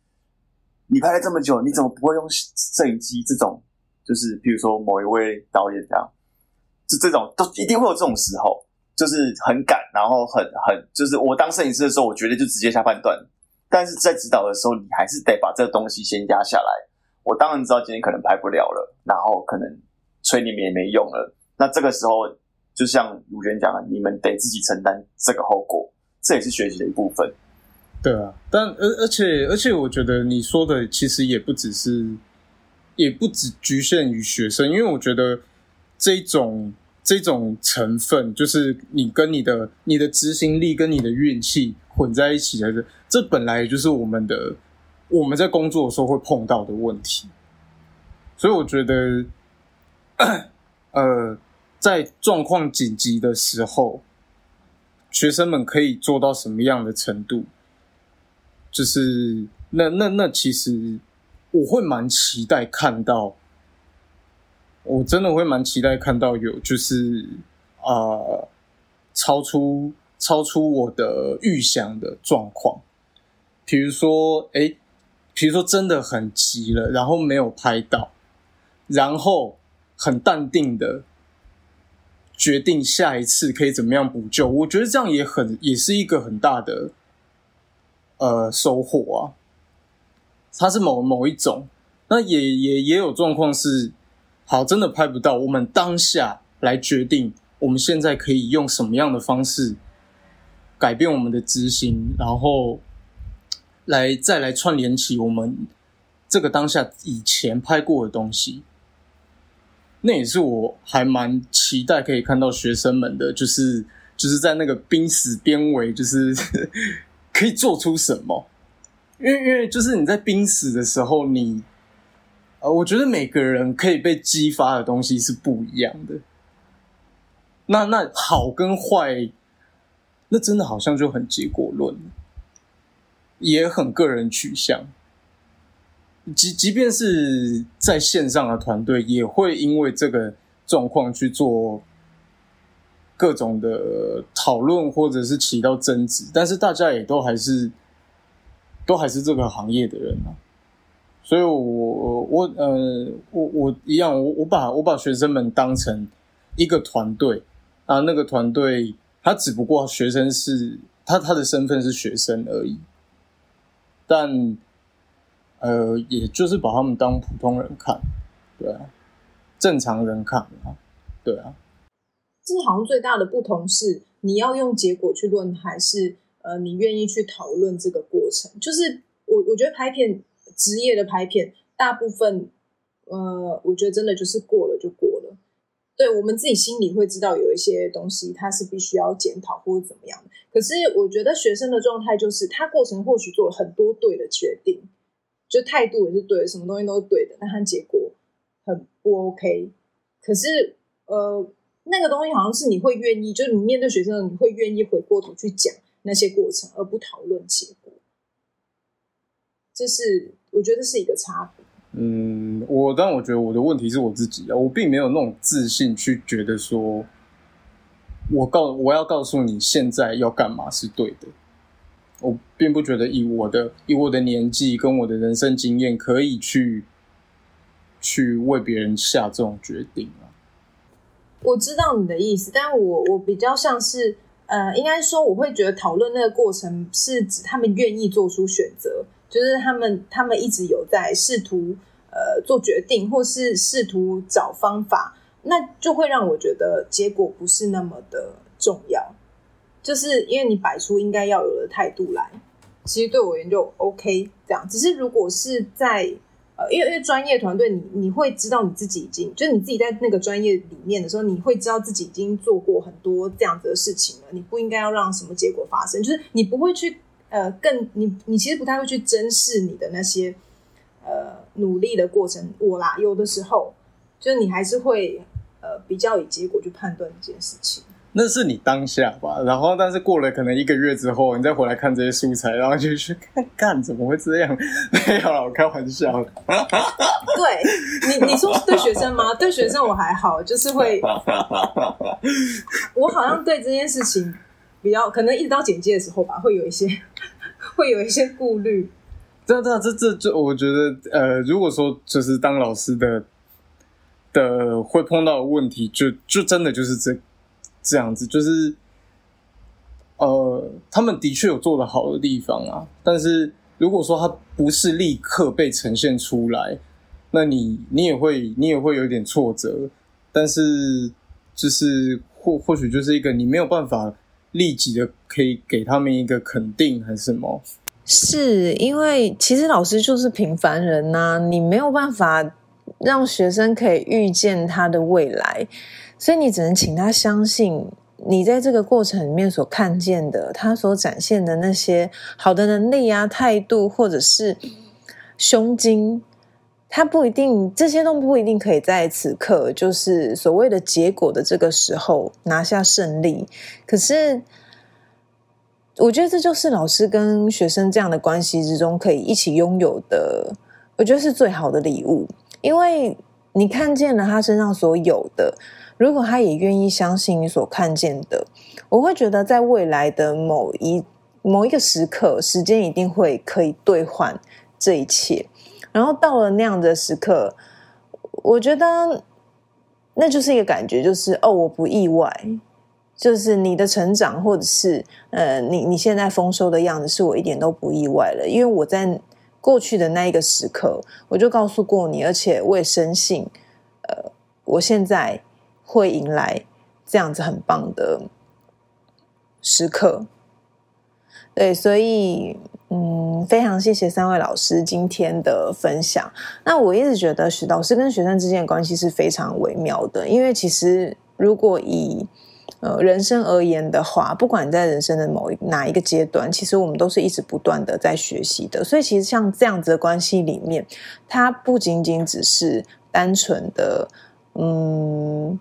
S4: 你拍了这么久，你怎么不会用摄影机？这种就是比如说某一位导演这样，就这种都一定会有这种时候，就是很赶，然后很很就是我当摄影师的时候，我觉得就直接下判断，但是在指导的时候，你还是得把这个东西先压下来。我当然知道今天可能拍不了了，然后可能催你们也没用了。那这个时候，就像卢娟讲的，你们得自己承担这个后果，这也是学习的一部分。
S3: 对啊，但而而且而且，我觉得你说的其实也不只是，也不只局限于学生，因为我觉得这种这种成分，就是你跟你的你的执行力跟你的运气混在一起的，这本来就是我们的我们在工作的时候会碰到的问题，所以我觉得，呃。在状况紧急的时候，学生们可以做到什么样的程度？就是那那那，其实我会蛮期待看到，我真的会蛮期待看到有就是啊，超出超出我的预想的状况。比如说，哎，比如说真的很急了，然后没有拍到，然后很淡定的。决定下一次可以怎么样补救，我觉得这样也很也是一个很大的呃收获啊。它是某某一种，那也也也有状况是，好真的拍不到，我们当下来决定，我们现在可以用什么样的方式改变我们的执行，然后来再来串联起我们这个当下以前拍过的东西。那也是我还蛮期待可以看到学生们的，就是就是在那个濒死边围，就是 可以做出什么。因为因为就是你在濒死的时候，你呃，我觉得每个人可以被激发的东西是不一样的。那那好跟坏，那真的好像就很结果论，也很个人取向。即即便是在线上的团队，也会因为这个状况去做各种的讨论，或者是起到争执。但是大家也都还是都还是这个行业的人啊，所以我我呃我我一样，我我把我把学生们当成一个团队啊，那个团队他只不过学生是他他的身份是学生而已，但。呃，也就是把他们当普通人看，对啊，正常人看啊，对啊。
S1: 这好像最大的不同是，你要用结果去论，还是呃，你愿意去讨论这个过程？就是我我觉得拍片，职业的拍片，大部分呃，我觉得真的就是过了就过了。对我们自己心里会知道有一些东西，它是必须要检讨或者怎么样的。可是我觉得学生的状态就是，他过程或许做了很多对的决定。就态度也是对，什么东西都是对的，但他结果很不 OK。可是，呃，那个东西好像是你会愿意，就是你面对学生，你会愿意回过头去讲那些过程，而不讨论结果。这是我觉得是一个差别。
S3: 嗯，我但我觉得我的问题是我自己啊，我并没有那种自信去觉得说，我告我要告诉你现在要干嘛是对的。我并不觉得以我的以我的年纪跟我的人生经验可以去去为别人下这种决定啊。
S1: 我知道你的意思，但我我比较像是呃，应该说我会觉得讨论那个过程是指他们愿意做出选择，就是他们他们一直有在试图呃做决定，或是试图找方法，那就会让我觉得结果不是那么的重要。就是因为你摆出应该要有的态度来，其实对我而言就 OK 这样。只是如果是在呃，因为因为专业团队，你你会知道你自己已经，就是你自己在那个专业里面的时候，你会知道自己已经做过很多这样子的事情了。你不应该要让什么结果发生，就是你不会去呃更你你其实不太会去珍视你的那些呃努力的过程。我啦，有的时候就是你还是会呃比较以结果去判断这件事情。
S3: 那是你当下吧。然后，但是过了可能一个月之后，你再回来看这些素材，然后就去看，干怎么会这样？没有啦，我开玩笑的。
S1: 对你，你说对学生吗？对学生我还好，就是会，我好像对这件事情比较，可能一直到简介的时候吧，会有一些，会有一些顾虑。
S3: 对啊，对啊，这这这，我觉得，呃，如果说就是当老师的的会碰到的问题，就就真的就是这这样子，就是呃，他们的确有做的好的地方啊，但是如果说他不是立刻被呈现出来，那你你也会你也会有点挫折，但是就是或或许就是一个你没有办法立即的可以给他们一个肯定还是什么。
S5: 是因为其实老师就是平凡人呐、你没有办法让学生可以预见他的未来，所以你只能请他相信，你在这个过程里面所看见的，他所展现的那些好的能力啊、态度，或者是胸襟，他不一定这些都不一定可以在此刻，就是所谓的结果的这个时候拿下胜利，可是。我觉得这就是老师跟学生这样的关系之中可以一起拥有的，我觉得是最好的礼物。因为你看见了他身上所有的，如果他也愿意相信你所看见的，我会觉得在未来的某一某一个时刻，时间一定会可以兑换这一切。然后到了那样的时刻，我觉得那就是一个感觉，就是哦，我不意外。就是你的成长，或者是呃，你你现在丰收的样子，是我一点都不意外了。因为我在过去的那一个时刻，我就告诉过你，而且我也深信，呃，我现在会迎来这样子很棒的时刻。对，所以嗯，非常谢谢三位老师今天的分享。那我一直觉得，学老师跟学生之间的关系是非常微妙的，因为其实如果以呃，人生而言的话，不管在人生的某一哪一个阶段，其实我们都是一直不断的在学习的。所以，其实像这样子的关系里面，它不仅仅只是单纯的嗯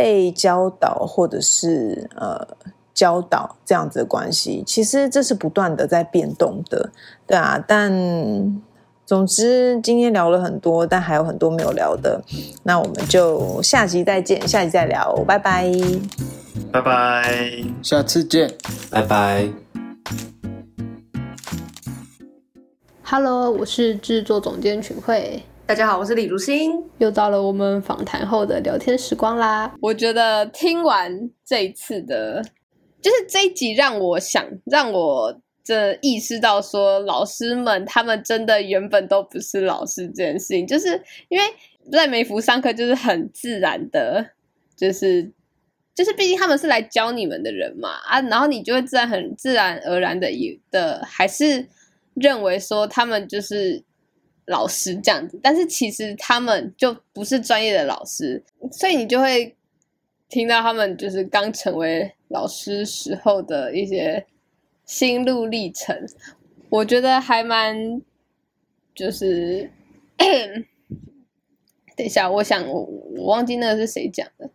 S5: 被教导或者是呃教导这样子的关系，其实这是不断的在变动的，对啊。但总之，今天聊了很多，但还有很多没有聊的，那我们就下集再见，下集再聊，拜拜，
S2: 拜拜，
S3: 下次见。
S2: 拜拜。
S6: Hello，我是制作总监群慧，
S7: 大家好，我是李如新。
S6: 又到了我们访谈后的聊天时光啦。我觉得听完这一次的，就是这一集让我想，让我这意识到说，老师们他们真的原本都不是老师这件事情，就是因为在美孚上课就是很自然的，就是就是毕竟他们是来教你们的人嘛啊，然后你就会自然很自然而然的以的还是认为说他们就是老师这样子，但是其实他们就不是专业的老师，所以你就会听到他们就是刚成为老师时候的一些心路历程，我觉得还蛮就是，等一下，我想我我忘记那个是谁讲的，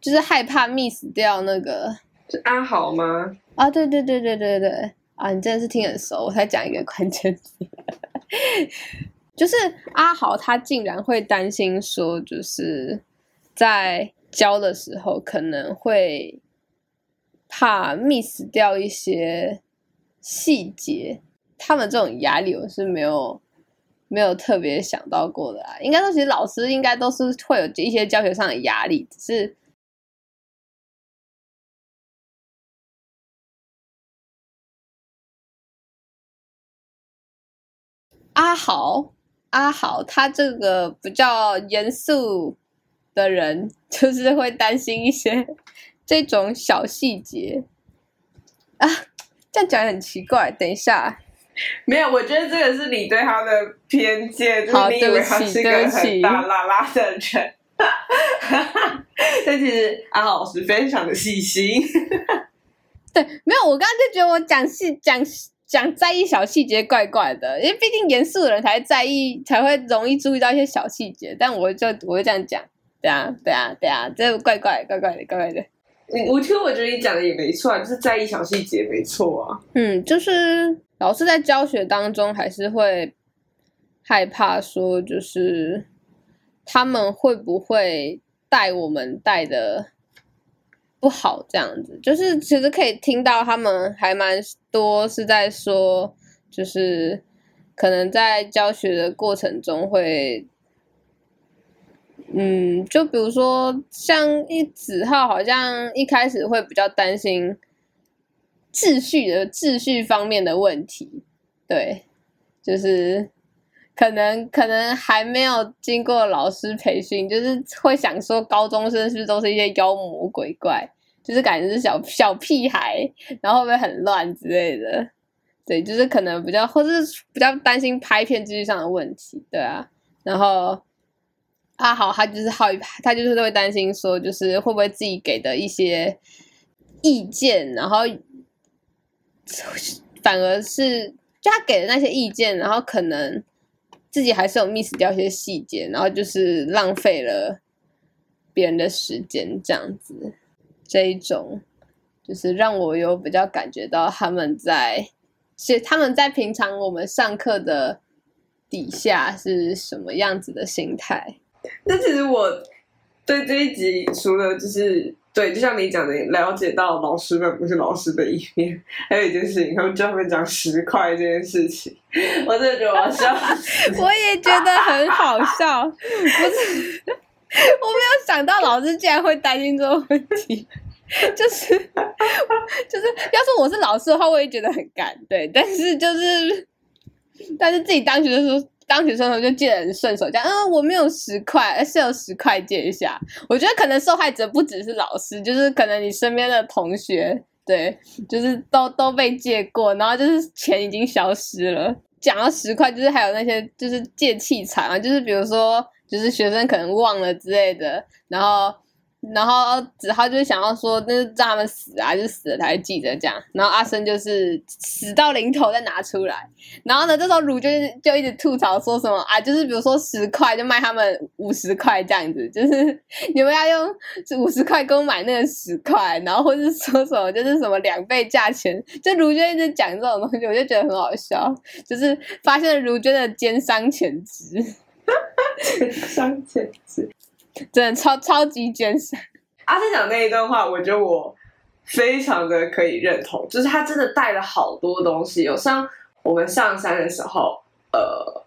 S6: 就是害怕 miss 掉那个。
S7: 是阿豪吗？
S6: 啊，对对对对对对啊，你真的是听很熟，我才讲一个关键字，就是阿豪他竟然会担心说，就是在教的时候可能会怕 miss 掉一些细节，他们这种压力我是没有没有特别想到过的啊。应该说，其实老师应该都是会有一些教学上的压力，只是。阿豪，阿豪，他这个比较严肃的人，就是会担心一些这种小细节啊。这样讲很奇怪，等一下，
S7: 没有，我觉得这个是你对他的偏见，就
S6: 好
S7: 是你以为他
S6: 对不起
S7: 是个
S6: 对不起
S7: 很大啦啦的人。但其实阿豪老师非常的细心，
S6: 对，没有，我刚刚就觉得我讲细讲讲在意小细节怪怪的，因为毕竟严肃的人才在意，才会容易注意到一些小细节。但我就我就这样讲，对啊，对啊，对啊，这怪怪怪怪的，怪怪的。
S7: 你我听我觉得你讲的也没错啊，就是在意小细节没错啊。
S6: 嗯，就是老师在教学当中还是会害怕说，就是他们会不会带我们带的不好这样子。就是其实可以听到他们还蛮多是在说，就是可能在教学的过程中会。嗯，就比如说像一子浩，好像一开始会比较担心秩序的秩序方面的问题，对，就是可能可能还没有经过老师培训，就是会想说高中生是不是都是一些妖魔鬼怪，就是感觉是小小屁孩，然后会不会很乱之类的，对，就是可能比较或是比较担心拍片秩序上的问题，对啊，然后。阿豪，他就是好，他就是会担心说，就是会不会自己给的一些意见，然后反而是就他给的那些意见，然后可能自己还是有 miss 掉一些细节，然后就是浪费了别人的时间，这样子，这一种就是让我有比较感觉到他们在，是他们在平常我们上课的底下是什么样子的心态。
S7: 那其实我对这一集除了就是对，就像你讲的，了解到老师们不是老师的一面，还有一件事情，他们专门讲十块这件事情，我真的觉得我笑，
S6: 我也觉得很好笑，不是，我没有想到老师竟然会担心这个问题，就是就是要是我是老师的话，我也觉得很干，对，但是就是但是自己当学的时候。当学生的时候就借人顺手，讲嗯我没有十块，是有十块借一下。我觉得可能受害者不只是老师，就是可能你身边的同学，对，就是都都被借过，然后就是钱已经消失了。讲到十块，就是还有那些就是借器材啊，就是比如说就是学生可能忘了之类的，然后。然后子浩就是想要说，那是让他们死啊，就死了才记得这样。然后阿生就是死到临头再拿出来。然后呢，这时候鲁就就一直吐槽说什么啊，就是比如说十块就卖他们五十块这样子，就是 你们要用五十块给我买那个十块，然后或是说什么就是什么两倍价钱，就卢娟一直讲这种东西，我就觉得很好笑，就是发现卢娟的奸商潜质，
S7: 奸商潜质。
S6: 真的超超级艰深。
S7: 阿生讲那一段话，我觉得我非常的可以认同，就是他真的带了好多东西。有像我们上山的时候，呃，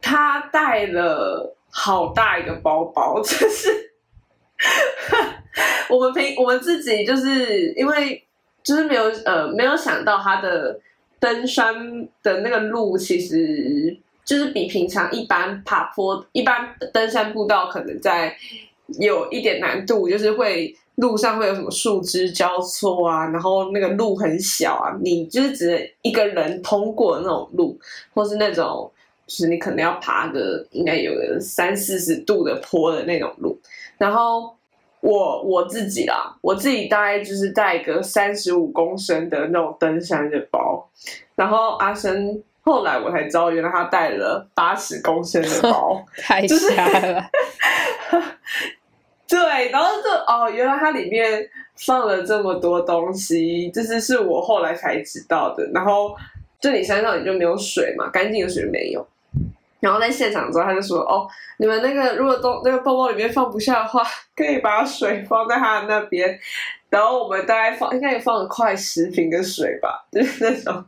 S7: 他带了好大一个包包，就是 我们平我们自己就是因为就是没有呃没有想到他的登山的那个路其实。就是比平常一般爬坡、一般登山步道可能在有一点难度，就是会路上会有什么树枝交错啊，然后那个路很小啊，你就是只能一个人通过那种路，或是那种就是你可能要爬个应该有个三四十度的坡的那种路。然后我我自己啦，我自己大概就是带个三十五公升的那种登山的包，然后阿生。后来我才知道，原来他带了八十公升的包，
S6: 太吓了。
S7: 对，然后就哦，原来它里面放了这么多东西，就是是我后来才知道的。然后就你山上你就没有水嘛，干净的水没有。然后在现场之后，他就说：“哦，你们那个如果都那个包包里面放不下的话，可以把水放在他的那边。”然后我们大概放应该也放了快十瓶的水吧，就是那种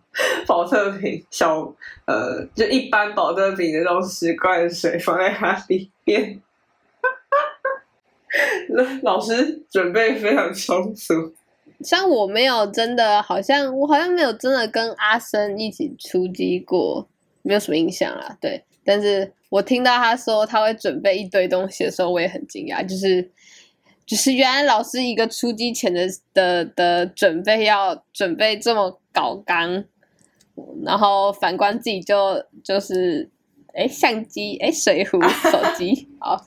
S7: 保特瓶小呃，就一般保特瓶的那种十罐水放在它里面。老师准备非常充足。
S6: 像我没有真的，好像我好像没有真的跟阿生一起出击过，没有什么印象啦。对。但是我听到他说他会准备一堆东西的时候，我也很惊讶。就是，就是原来老师一个出击前的的的准备要准备这么搞刚，然后反观自己就就是，哎，相机，哎，水壶，手机，好，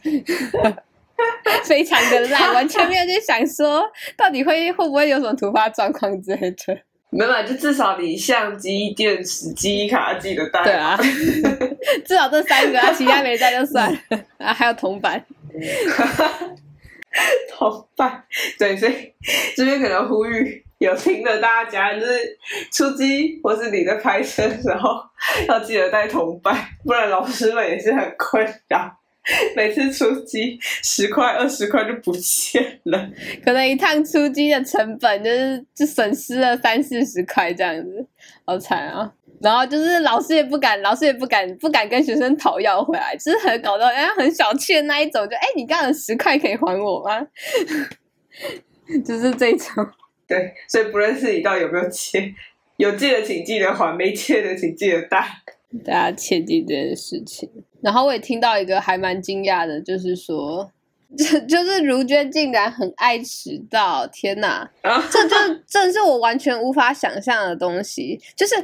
S6: 非常的烂，完全没有在想说到底会会不会有什么突发状况之类的。
S7: 没有，就至少你相机、电池、记忆卡记得带。
S6: 对啊，至少这三个啊，其他没带就算了啊。还有铜板。
S7: 同伴。对，所以这边可能呼吁有听的大家，就是出击或是你在拍摄的时候，要记得带同伴，不然老师们也是很困扰。每次出击十块二十块就不见了，
S6: 可能一趟出击的成本就是就损失了三四十块这样子，好惨啊！然后就是老师也不敢，老师也不敢不敢跟学生讨要回来，就是很搞到人家很小气的那一种，就哎、你刚刚十块可以还我吗？就是这种。
S7: 对，所以不论是你到底有没有借，有借的请记得还，没借的请记得带。
S6: 大家切记这件事情。然后我也听到一个还蛮惊讶的，就是说，就就是如娟竟然很爱迟到，天哪！
S7: 啊，
S6: 这就 这是我完全无法想象的东西，就是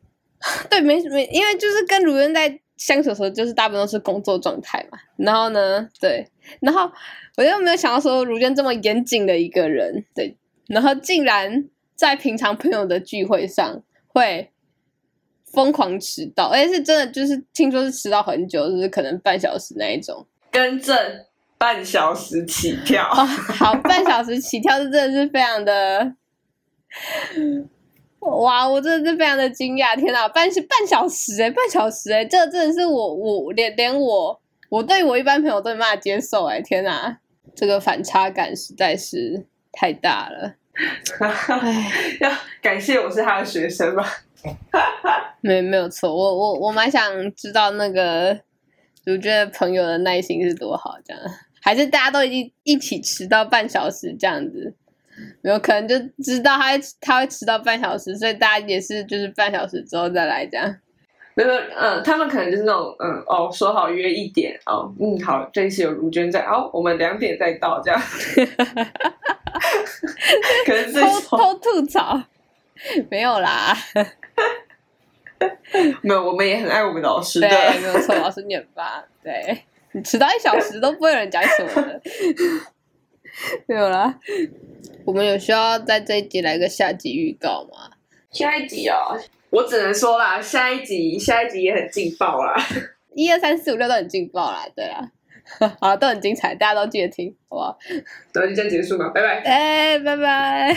S6: 对，没没，因为就是跟如娟在相处的时候，就是大部分都是工作状态嘛。然后呢，对，然后我又没有想到说如娟这么严谨的一个人，对，然后竟然在平常朋友的聚会上会疯狂迟到，而且是真的，就是听说是迟到很久，就是可能半小时那一种。
S7: 更正，半小时起跳。
S6: 哦，好，半小时起跳，这真的是非常的，哇，我真的是非常的惊讶！天哪，半半小时哎、半小时哎、这真的是我我连连我我对我一般朋友都没办法接受哎、天哪，这个反差感实在是太大了。唉，
S7: 要感谢我是他的学生吧。
S6: 没没有错，我我我蛮想知道那个主角朋友的耐心是多好，这样还是大家都已经一起迟到半小时这样子，没有可能就知道他会他会迟到半小时，所以大家也是就是半小时之后再来这样。
S7: 没有，嗯，他们可能就是那种，嗯，哦，说好约一点，哦，嗯，好，这一次有如娟在，哦，我们两点再到，这样，可能是
S6: 偷偷吐槽，没有啦，
S7: 没有，我们也很爱我们的老师的，
S6: 对，没有错，老师你很棒，对你 迟到一小时都不会有人讲什么的，没有啦。我们有需要在这一集来个下集预告吗？
S7: 下一集哦，我只能说啦，下一集，下一集也很劲爆啦，
S6: 一二三四五六都很劲爆啦，对啦，好，都很精彩，大家都记得听，好不好？
S7: 然后就这样结束吧，拜拜。
S6: 哎，拜拜。